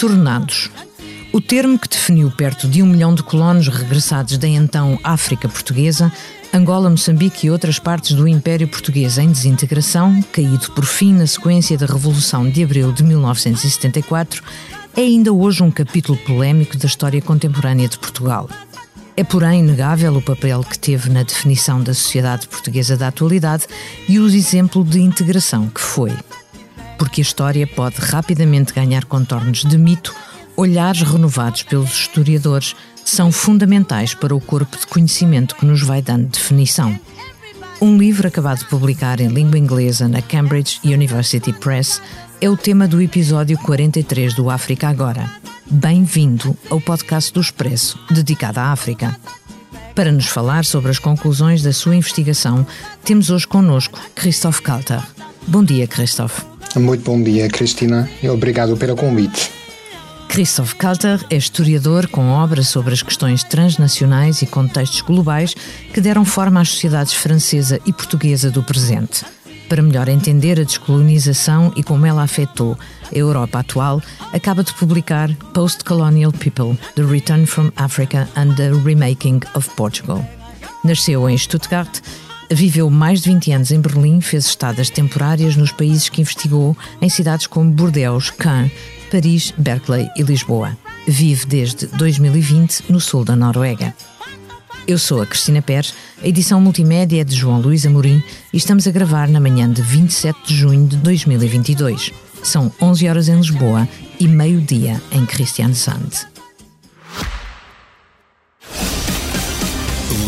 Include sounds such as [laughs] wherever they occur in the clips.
Retornados. O termo que definiu perto de um milhão de colonos regressados da então África Portuguesa, Angola, Moçambique e outras partes do Império Português em desintegração, caído por fim na sequência da Revolução de Abril de 1974, é ainda hoje um capítulo polémico da história contemporânea de Portugal. É, porém, inegável o papel que teve na definição da sociedade portuguesa da atualidade e o exemplo de integração que foi porque a história pode rapidamente ganhar contornos de mito, olhares renovados pelos historiadores são fundamentais para o corpo de conhecimento que nos vai dando definição. Um livro acabado de publicar em língua inglesa na Cambridge University Press é o tema do episódio 43 do África Agora. Bem-vindo ao podcast do Expresso, dedicado à África. Para nos falar sobre as conclusões da sua investigação, temos hoje connosco Christophe Kalter. Bom dia, Christophe. Muito bom dia, Cristina, e obrigado pelo convite. Christoph Kalter é historiador com obras sobre as questões transnacionais e contextos globais que deram forma às sociedades francesa e portuguesa do presente. Para melhor entender a descolonização e como ela afetou a Europa atual, acaba de publicar Post-Colonial People: The Return from Africa and the Remaking of Portugal. Nasceu em Stuttgart Viveu mais de 20 anos em Berlim, fez estadas temporárias nos países que investigou, em cidades como Bordeaux, Caen, Paris, Berkeley e Lisboa. Vive desde 2020 no sul da Noruega. Eu sou a Cristina Pérez, a edição multimédia é de João Luís Amorim e estamos a gravar na manhã de 27 de junho de 2022. São 11 horas em Lisboa e meio-dia em Christiansand.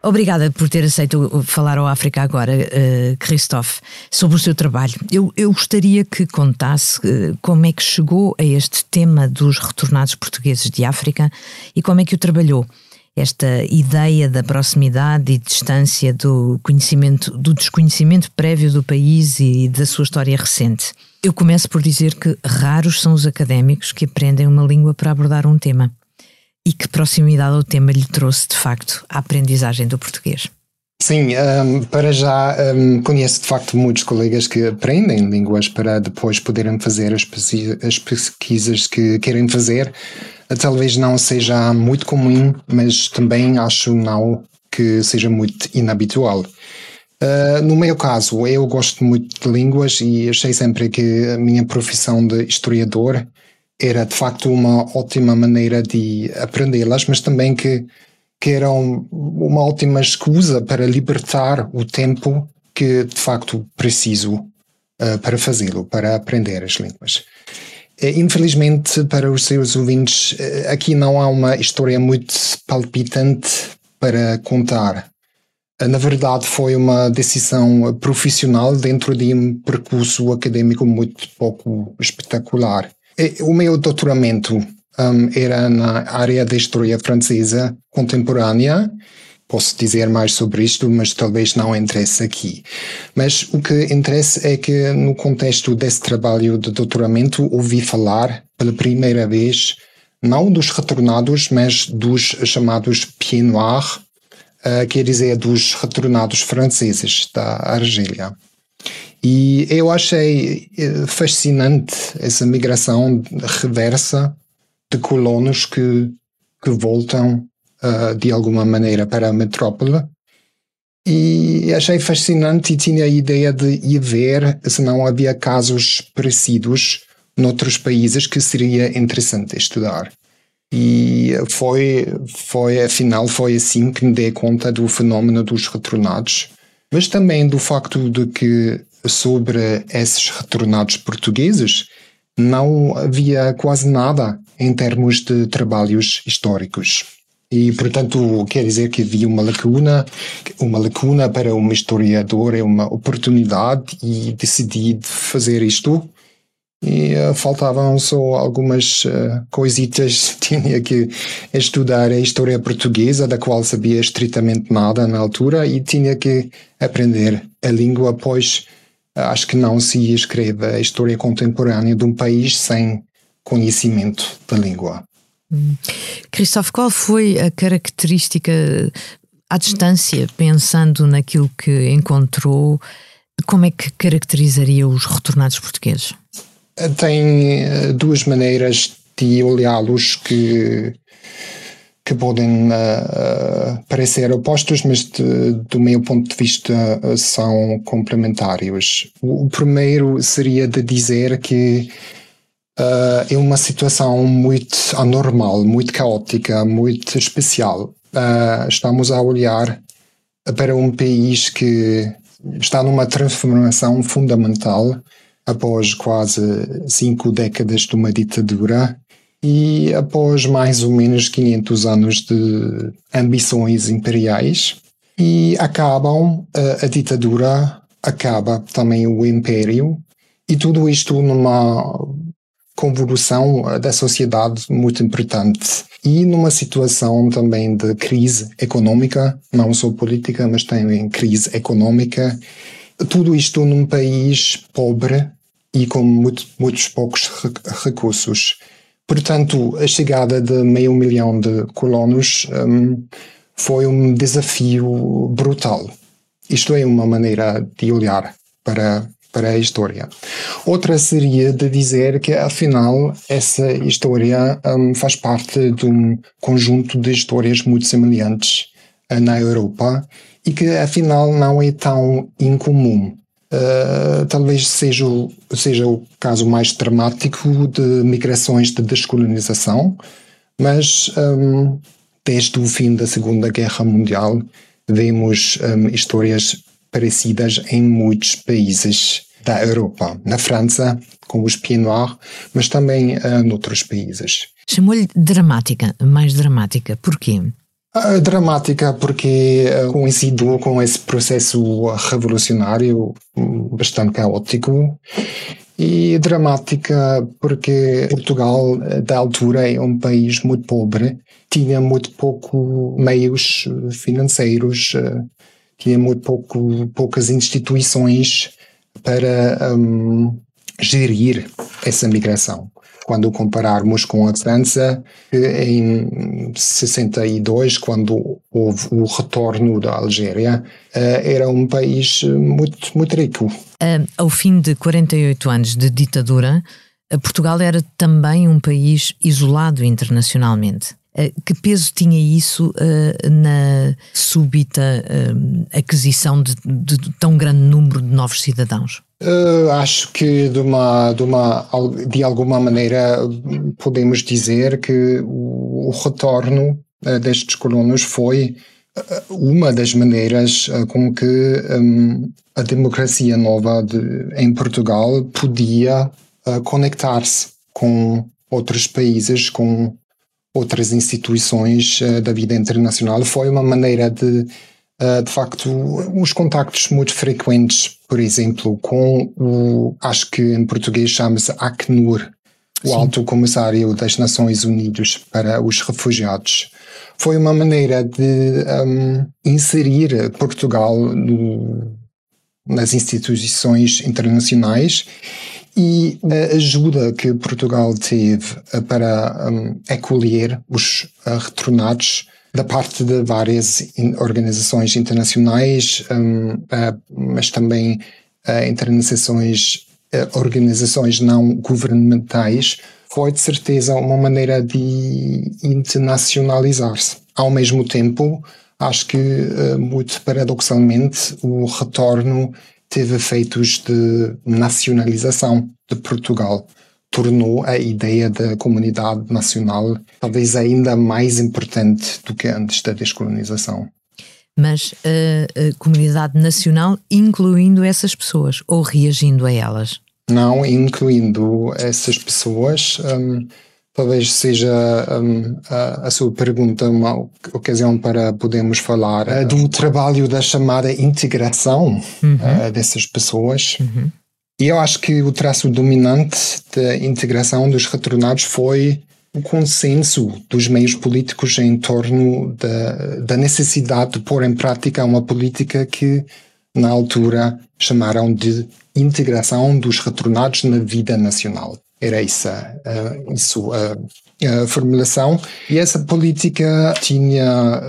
Obrigada por ter aceito falar ao África agora, uh, Christophe, sobre o seu trabalho. Eu, eu gostaria que contasse uh, como é que chegou a este tema dos retornados portugueses de África e como é que o trabalhou. Esta ideia da proximidade e distância do conhecimento, do desconhecimento prévio do país e da sua história recente. Eu começo por dizer que raros são os académicos que aprendem uma língua para abordar um tema e que proximidade ao tema lhe trouxe, de facto, a aprendizagem do português? Sim, um, para já um, conheço de facto muitos colegas que aprendem línguas para depois poderem fazer as, as pesquisas que querem fazer. Talvez não seja muito comum, mas também acho não que seja muito inabitual. Uh, no meu caso, eu gosto muito de línguas e achei sempre que a minha profissão de historiador era de facto uma ótima maneira de aprendê-las, mas também que, que era um, uma ótima escusa para libertar o tempo que de facto preciso uh, para fazê-lo, para aprender as línguas. Eh, infelizmente, para os seus ouvintes, eh, aqui não há uma história muito palpitante para contar. Na verdade, foi uma decisão profissional dentro de um percurso acadêmico muito pouco espetacular. O meu doutoramento um, era na área da história francesa contemporânea. Posso dizer mais sobre isto, mas talvez não interesse aqui. Mas o que interessa é que, no contexto desse trabalho de doutoramento, ouvi falar pela primeira vez não dos retornados, mas dos chamados pieds noirs, uh, quer dizer, dos retornados franceses da Argélia. E eu achei eh, fascinante essa migração reversa de colonos que, que voltam uh, de alguma maneira para a metrópole. E achei fascinante e tinha a ideia de ir ver se não havia casos parecidos noutros países que seria interessante estudar. E foi, foi, afinal, foi assim que me dei conta do fenómeno dos retornados, mas também do facto de que sobre esses retornados portugueses, não havia quase nada em termos de trabalhos históricos. E, portanto, quer dizer que havia uma lacuna, uma lacuna para um historiador, é uma oportunidade e decidi fazer isto. e uh, faltavam só algumas uh, coisitas. [laughs] Tinha que estudar a história portuguesa, da qual sabia estritamente nada na altura, e tinha que aprender a língua, pois acho que não se escreve a história contemporânea de um país sem conhecimento da língua. Hum. Christophe, qual foi a característica à distância, pensando naquilo que encontrou, como é que caracterizaria os retornados portugueses? tem eh, duas maneiras de olhá-los que, que podem uh, parecer opostos, mas de, do meu ponto de vista são complementários. O, o primeiro seria de dizer que uh, é uma situação muito anormal, muito caótica, muito especial. Uh, estamos a olhar para um país que está numa transformação fundamental após quase cinco décadas de uma ditadura e após mais ou menos 500 anos de ambições imperiais e acabam a, a ditadura, acaba também o império e tudo isto numa convolução da sociedade muito importante e numa situação também de crise econômica, não só política, mas também crise econômica. Tudo isto num país pobre e com muito, muitos poucos recursos. Portanto, a chegada de meio milhão de colonos um, foi um desafio brutal. Isto é uma maneira de olhar para, para a história. Outra seria de dizer que, afinal, essa história um, faz parte de um conjunto de histórias muito semelhantes uh, na Europa e que, afinal, não é tão incomum. Uh, talvez seja o, seja o caso mais dramático de migrações de descolonização, mas um, desde o fim da Segunda Guerra Mundial vemos um, histórias parecidas em muitos países da Europa. Na França, com os Pieds mas também uh, noutros países. Chamou-lhe dramática, mais dramática. Porquê? Dramática porque uh, coincidiu com esse processo revolucionário hum, bastante caótico. E dramática porque Portugal da altura é um país muito pobre, tinha muito pouco meios financeiros, uh, tinha muito pouco, poucas instituições para um, gerir essa migração quando compararmos com a França, em 62, quando houve o retorno da Algéria, eh, era um país muito, muito rico. Ao fim de 48 anos de ditadura, Portugal era também um país isolado internacionalmente. Que peso tinha isso uh, na súbita uh, aquisição de, de, tão grande número de novos cidadãos? Uh, acho que de, uma, de, uma, de alguma maneira podemos dizer que o, o retorno uh, destes colonos foi uma das maneiras com que um, a democracia nova de, em Portugal podia conectar-se com outros países, com outras instituições da vida internacional. Foi uma maneira de uh, de facto, os contactos muito frequentes, por exemplo, com o, acho que em português chama-se ACNUR, o Sim. Alto Comissário das Nações Unidas para os Refugiados. Foi uma maneira de um, inserir Portugal no, nas instituições internacionais e a ajuda que Portugal teve uh, para um, acolher os uh, retornados da parte de várias organizações internacionais, um, uh, mas também uh, internações, uh, organizações não governamentais, foi de certeza uma maneira de internacionalizar-se. Ao mesmo tempo, acho que, muito paradoxalmente, o retorno teve efeitos de nacionalização de Portugal tornou a ideia da comunidade nacional talvez ainda mais importante do que antes da descolonização. Mas a, a comunidade nacional incluindo essas pessoas ou reagindo a elas? Não, incluindo essas pessoas. Um, talvez seja um, a, a, sua pergunta uma ocasião para podermos falar uh, do trabalho da chamada integração uhum. uh, dessas pessoas. Uhum E eu acho que o traço dominante da integração dos retornados foi o consenso dos meios políticos em torno da, da necessidade de pôr em prática uma política que, na altura, chamaram de integração dos retornados na vida nacional. Era essa, uh, isso, a formulação. E essa política tinha,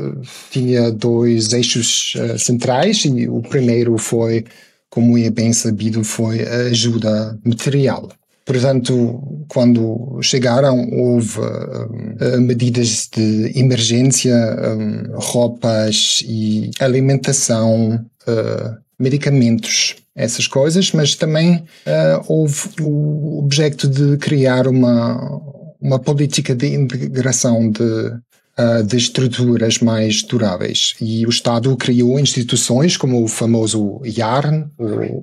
tinha dois eixos uh, centrais, e o primeiro foi como é bem sabido, foi a ajuda material. Portanto, quando chegaram, houve uh, medidas de emergência, um, roupas e alimentação, uh, medicamentos, essas coisas, mas também uh, houve o objeto de criar uma, uma política de integração de uh, de estruturas mais duráveis. E o Estado criou instituições como o famoso IARN,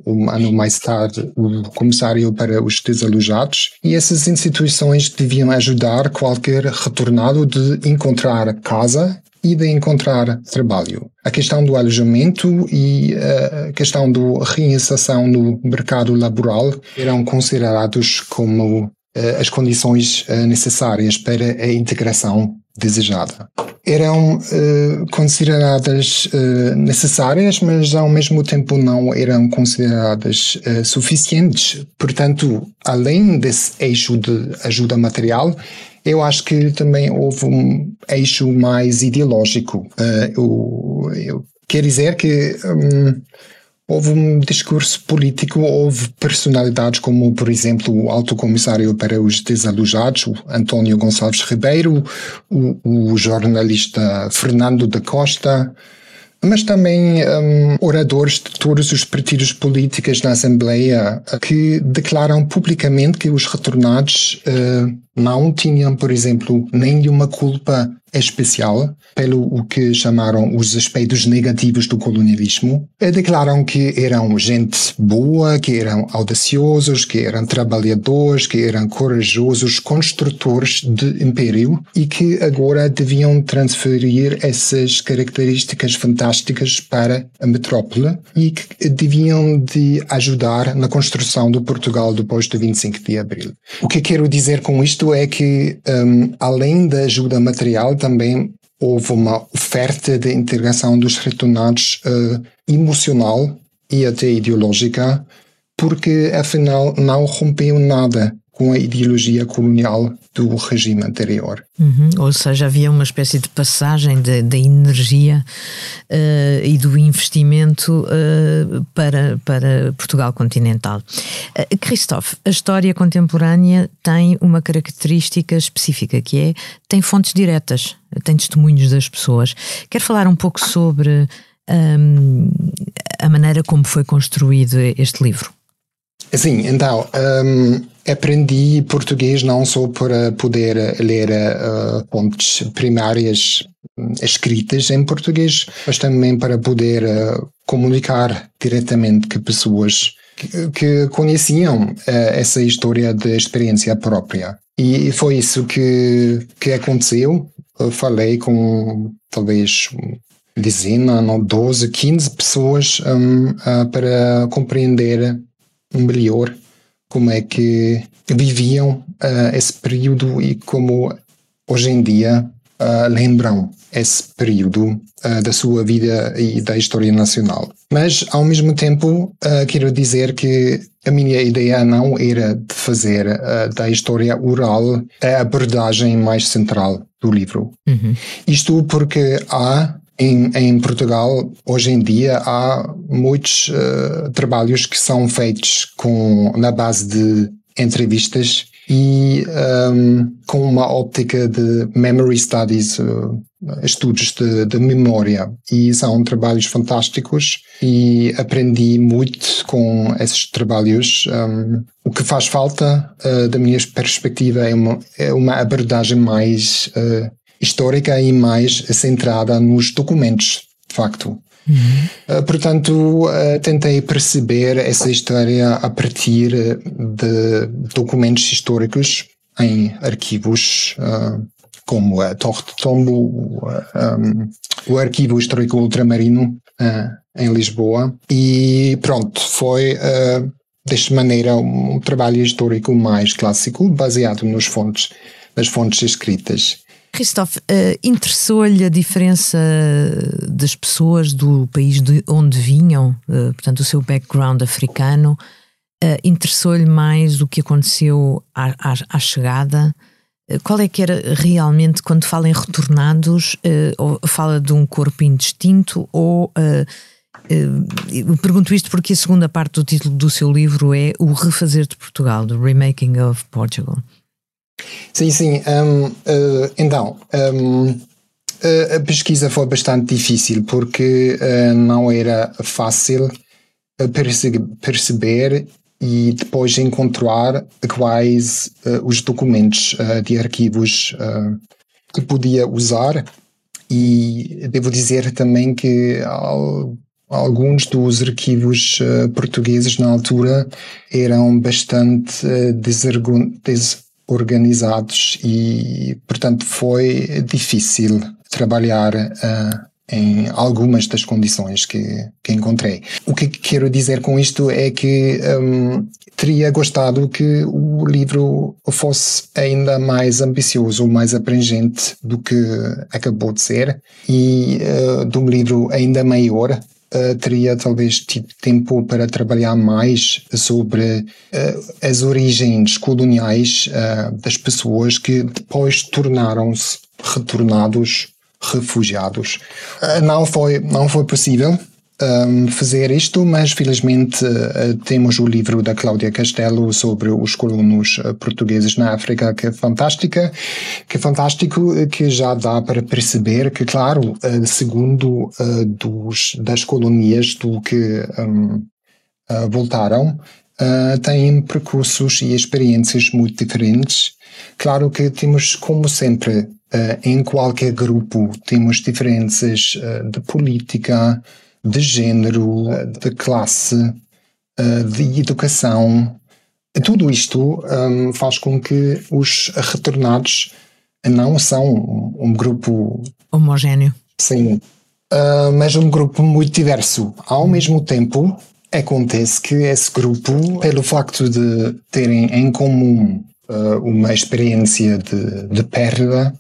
um ano mais tarde o Comissário para os Desalojados, e essas instituições deviam ajudar qualquer retornado de encontrar casa e de encontrar trabalho. A questão do alojamento e a questão da reinserção no mercado laboral eram considerados como uh, as condições uh, necessárias para a integração desejada. Eram uh, consideradas uh, necessárias, mas ao mesmo tempo não eram consideradas uh, suficientes. Portanto, além desse eixo de ajuda material, eu acho que também houve um eixo mais ideológico. eu, eu quer dizer que um, Houve um discurso político, houve personalidades como, por exemplo, o Alto Comissário para os Desalojados, António Gonçalves Ribeiro, o, o jornalista Fernando da Costa, mas também um, oradores de todos os partidos políticos na Assembleia que declaram publicamente que os retornados uh, não tinham, por exemplo, nenhuma culpa especial pelo o que chamaram os aspectos negativos do colonialismo. E declaram que eram gente boa, que eram audaciosos, que eram trabalhadores, que eram corajosos construtores de império e que agora deviam transferir essas características fantásticas para a metrópole e que deviam de ajudar na construção do Portugal depois do 25 de abril. O que quero dizer com isto é que, um, além da ajuda material, também houve uma oferta de integração dos retornados uh, emocional e até ideológica, porque afinal não rompeu nada com a ideologia colonial do regime anterior. Uhum, ou seja, havia uma espécie de passagem da energia uh, e do investimento uh, para, para Portugal continental. Uh, Christophe, a história contemporânea tem uma característica específica que é tem fontes diretas, tem testemunhos das pessoas. Quer falar um pouco sobre um, a maneira como foi construído este livro? Sim, então. Um aprendi português não só para poder ler uh, fontes primárias hum, escritas em português, mas também para poder uh, comunicar diretamente com pessoas que, que conheciam uh, essa história de experiência própria. E foi isso que, que aconteceu. Eu falei com talvez dezena, não, 12, 15 pessoas um, para compreender melhor como é que viviam uh, esse período e como hoje em dia uh, lembram esse período uh, da sua vida e da história nacional. Mas, ao mesmo tempo, quero dizer que a minha ideia não era de fazer da história oral a abordagem mais central do livro. Uhum. Isto porque há em, em, Portugal, hoje em dia, há muitos uh, trabalhos que são feitos com, na base de entrevistas e um, ehm, com uma óptica de memory studies, uh, estudos de, de, memória. E são trabalhos fantásticos e aprendi muito com esses trabalhos. Um, ehm, o que faz falta, uh, da minha perspectiva, é uma, é uma abordagem mais uh, histórica e mais centrada nos documentos, de facto. Uhum. Uh, portanto, uh, tentei perceber essa história a partir de documentos históricos em arquivos como a Torre de Tombo, um, o Arquivo Histórico Ultramarino em Lisboa. E pronto, foi desta maneira, um trabalho histórico mais clássico, baseado nos fontes, nas fontes escritas. Christophe, uh, interessou-lhe a diferença das pessoas do país de onde vinham, uh, portanto, o seu background africano, uh, interessou-lhe mais o que aconteceu à, à, à chegada? Qual é que era realmente, quando fala em retornados, fala de um corpo indistinto ou pergunto isto porque a segunda parte do título do seu livro é O Refazer de Portugal, The Remaking of Portugal. Sim, sim. Um, uh, então, um, a pesquisa foi bastante difícil porque uh, não era fácil perceber e depois encontrar quais uh, os documentos uh, de arquivos uh, que podia usar e devo dizer também que alguns dos arquivos portugueses na altura eram bastante des organizados e, portanto, foi difícil trabalhar uh, em algumas das condições que, que encontrei. O que quero dizer com isto é que um, teria gostado que o livro fosse ainda mais ambicioso, mais abrangente do que acabou de ser e uh, de um livro ainda maior uh, teria talvez tido tempo para trabalhar mais sobre uh, as origens coloniais uh, das pessoas que depois tornaram-se retornados refugiados. não foi não foi possível um, fazer isto, mas felizmente uh, temos o livro da Cláudia Castelo sobre os colonos uh, portugueses na África, que é fantástica, que é fantástico, que já dá para perceber que, claro, uh, segundo dos, das colonias do que um, voltaram, têm percursos e experiências muito diferentes. Claro que temos, como sempre, em qualquer grupo, temos diferenças de política, de género, de classe, eh, de educação. Tudo isto um, faz com que os retornados não são um grupo homogéneo. Sim, uh, mas um grupo muito diverso. Ao mesmo tempo, acontece que esse grupo, pelo facto de terem em comum uh, uma experiência de, de perda,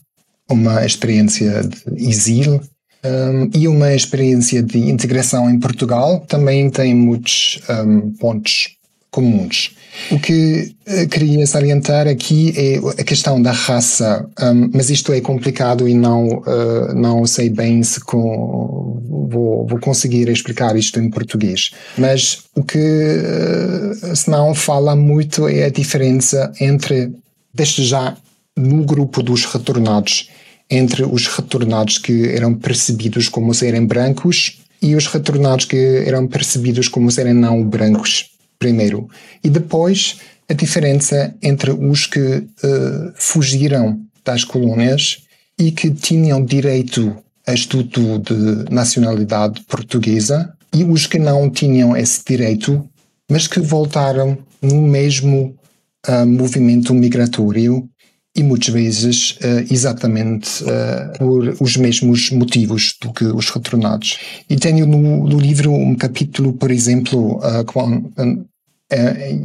uma experiência de exílio, um, e uma experiência de integração em Portugal também tem muitos um, pontos comuns. O que uh, queria salientar aqui é a questão da raça, um, mas isto é complicado e não, uh, não sei bem se com, vou, vou conseguir explicar isto em português. Mas o que uh, se não fala muito é a diferença entre, desde já, no grupo dos retornados entre os retornados que eram percebidos como serem brancos e os retornados que eram percebidos como serem não brancos, primeiro. E depois a diferença entre os que uh, fugiram das colônias e que tinham direito a estudo de nacionalidade portuguesa e os que não tinham esse direito, mas que voltaram no mesmo uh, movimento migratório e muitas vezes uh, exatamente uh, por os mesmos motivos do que os retornados. E tenho no, no livro um capítulo, por exemplo, com,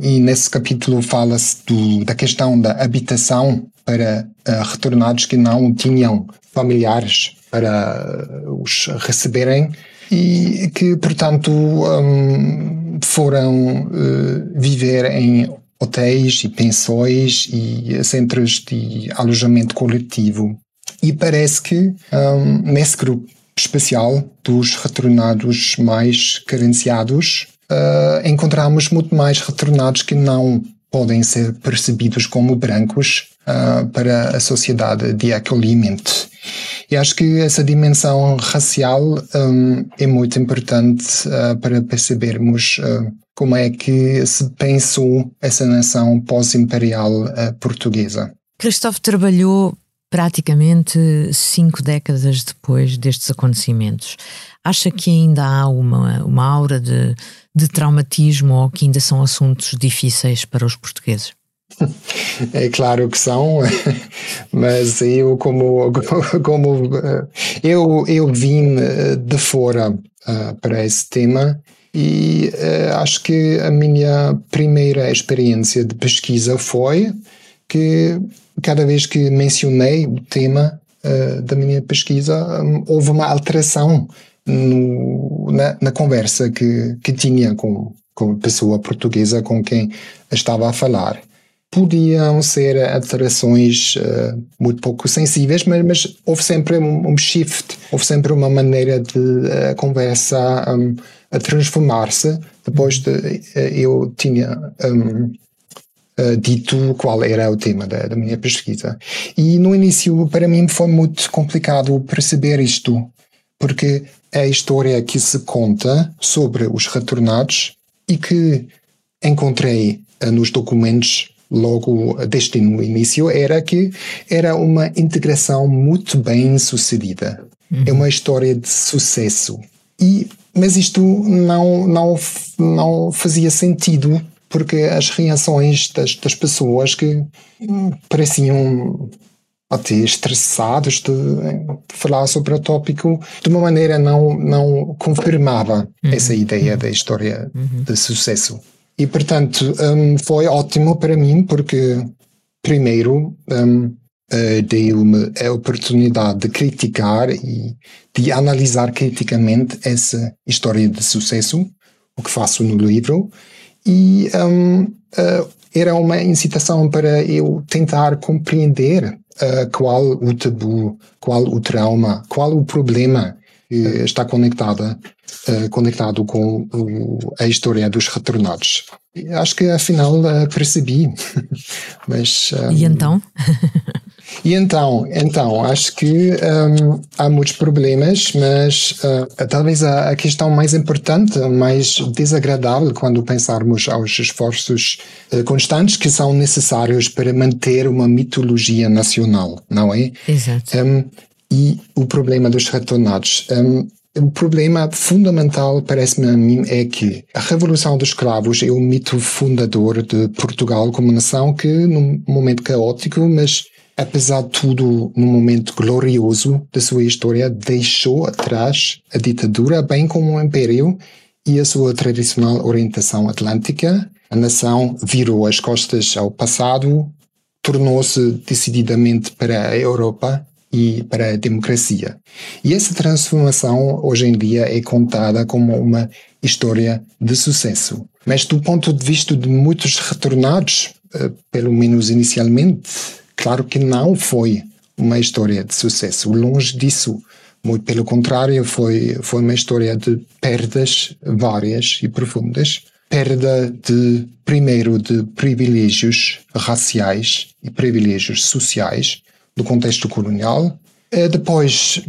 e nesse capítulo fala-se da questão da habitação para retornados que não tinham familiares para os receberem e que, portanto, um, foram viver em hotéis e pensões e centros de alojamento coletivo. E parece que um, nesse grupo especial dos retornados mais carenciados, uh, encontramos muito mais retornados que não podem ser percebidos como brancos uh, para a sociedade de acolhimento. E acho que essa dimensão racial um, é muito importante uh, para percebermos uh, como é que se pensou essa nação pós-imperial portuguesa. Christophe trabalhou praticamente cinco décadas depois destes acontecimentos. Acha que ainda há uma, uma aura de, de traumatismo ou que ainda são assuntos difíceis para os portugueses? [laughs] É claro que são, [laughs] mas eu como, [laughs] como eu, eu vim eh, de fora uh, para esse tema E acho que a minha primeira experiência de pesquisa foi que cada vez que mencionei o tema da minha pesquisa, um, houve uma alteração no, na, na, conversa que, que tinha com, com a pessoa portuguesa com quem estava a falar. Podiam ser alterações uh, muito pouco sensíveis, mas, mas, houve sempre um, um, shift, houve sempre uma maneira de uh, conversa um, a transformar-se. Depois de uh, eu tinha um, dito qual era o tema da, da minha pesquisa. E no início, para mim, foi muito complicado perceber isto, porque a história que se conta sobre os retornados e que encontrei nos documentos logo desde no início era que era uma integração muito bem sucedida. Uhum. É uma história de sucesso. E, mas isto não, não, não fazia sentido porque as reações das, das pessoas que hum, pareciam até estressados de, de, falar sobre o tópico de uma maneira não não confirmava uhum. essa ideia da história uhum. de sucesso e portanto um, foi ótimo para mim porque primeiro um, uh, deu-me a oportunidade de criticar e de analisar criticamente essa história de sucesso o que faço no livro. E um, uh, era uma incitação para eu tentar compreender uh, qual o tabu, qual o trauma, qual o problema que está conectada, uh, conectado com o, a história dos retornados. Acho que afinal uh, percebi. [laughs] Mas, um, e então? [laughs] E então, então acho que um, há muitos problemas, mas uh, talvez a, a, questão mais importante, mais desagradável quando pensarmos aos esforços constantes que são necessários para manter uma mitologia nacional, não é? Exato. Um, e o problema dos retornados. Um, o problema fundamental, parece-me a mim, é que a Revolução dos Escravos é o mito fundador de Portugal como nação que, num momento caótico, mas apesar de tudo, num momento glorioso da sua história, deixou atrás a ditadura, bem como o império e a sua tradicional orientação atlântica. A nação virou as costas ao passado, tornou-se decididamente para a Europa e para a democracia. E essa transformação hoje em dia é contada como uma história de sucesso. Mas do ponto de vista de muitos retornados, eh, pelo menos inicialmente, Claro que não foi uma história de sucesso, longe disso. Muito pelo contrário, foi, foi uma história de perdas várias e profundas. Perda de, primeiro, de privilégios raciais e privilégios sociais do contexto colonial. Eh, depois,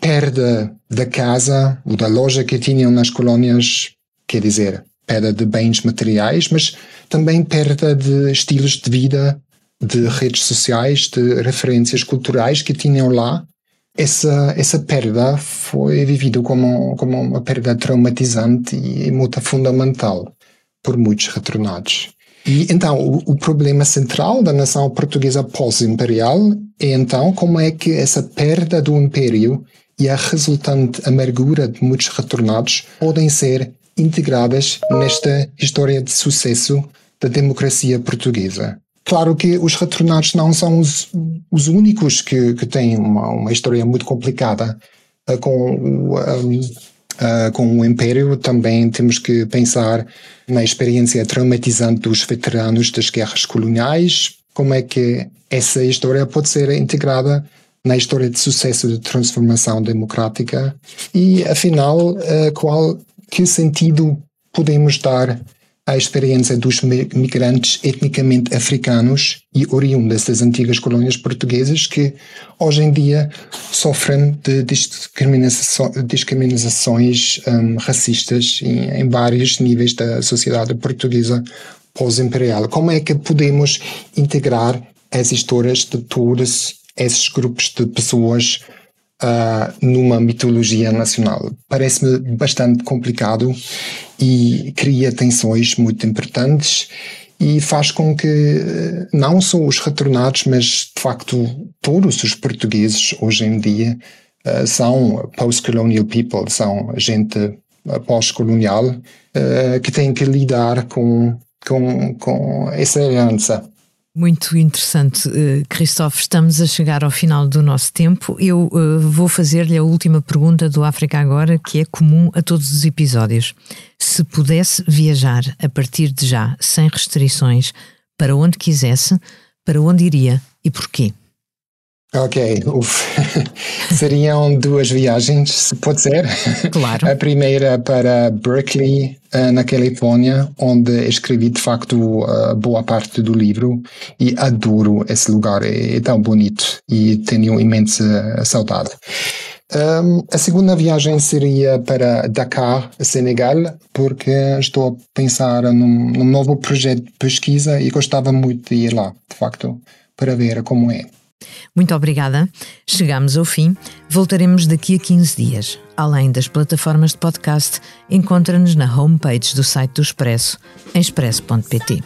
perda da casa ou da loja que tinham nas colónias, quer dizer, perda de bens materiais, mas também perda de estilos de vida de redes sociais, de referências culturais que tinham lá, essa, essa perda foi vivida como, como uma perda traumatizante e muito fundamental por muitos retornados. E então, o, o problema central da nação portuguesa pós-imperial é então como é que essa perda do império e a resultante amargura de muitos retornados podem ser integradas nesta história de sucesso da democracia portuguesa. Claro que os retornados não são os, os únicos que, que têm uma, uma história muito complicada uh, com. Um, Uh, com o Império, também temos que pensar na experiência traumatizante dos veteranos das guerras coloniais, como é que essa história pode ser integrada na história de sucesso de transformação democrática? E, afinal, uh, qual que sentido podemos dar a experiência dos migrantes etnicamente africanos e oriundas das antigas colônias portuguesas que hoje em dia sofrem de discriminações um, racistas em, em vários níveis da sociedade portuguesa pós-imperial. Como é que podemos integrar as histórias de todos esses grupos de pessoas uh, numa mitologia nacional. Parece-me bastante complicado e cria tensões muito importantes e faz com que ah, não só os retornados, mas de facto todos os portugueses hoje em dia uh, são post-colonial people, são gente pós-colonial uh, que tem que lidar com, com, com essa herança. Muito interessante, uh, Christophe. Estamos a chegar ao final do nosso tempo. Eu uh, vou fazer-lhe a última pergunta do África Agora, que é comum a todos os episódios. Se pudesse viajar a partir de já, sem restrições, para onde quisesse, para onde iria e porquê? Ok, [laughs] seriam duas viagens, pode ser? Claro. A primeira para Berkeley, eh, na Califórnia, onde escrevi de facto eh, boa parte do livro e adoro esse lugar, é tão bonito e tenho imensa saudade. Um, a segunda viagem seria para Dakar, Senegal, porque estou a pensar num, num novo projeto de pesquisa e gostava muito de ir lá, de facto, para ver como é. Muito obrigada. Chegamos ao fim. Voltaremos daqui a 15 dias. Além das plataformas de podcast, encontra-nos na homepage do site do Expresso, em expresso.pt.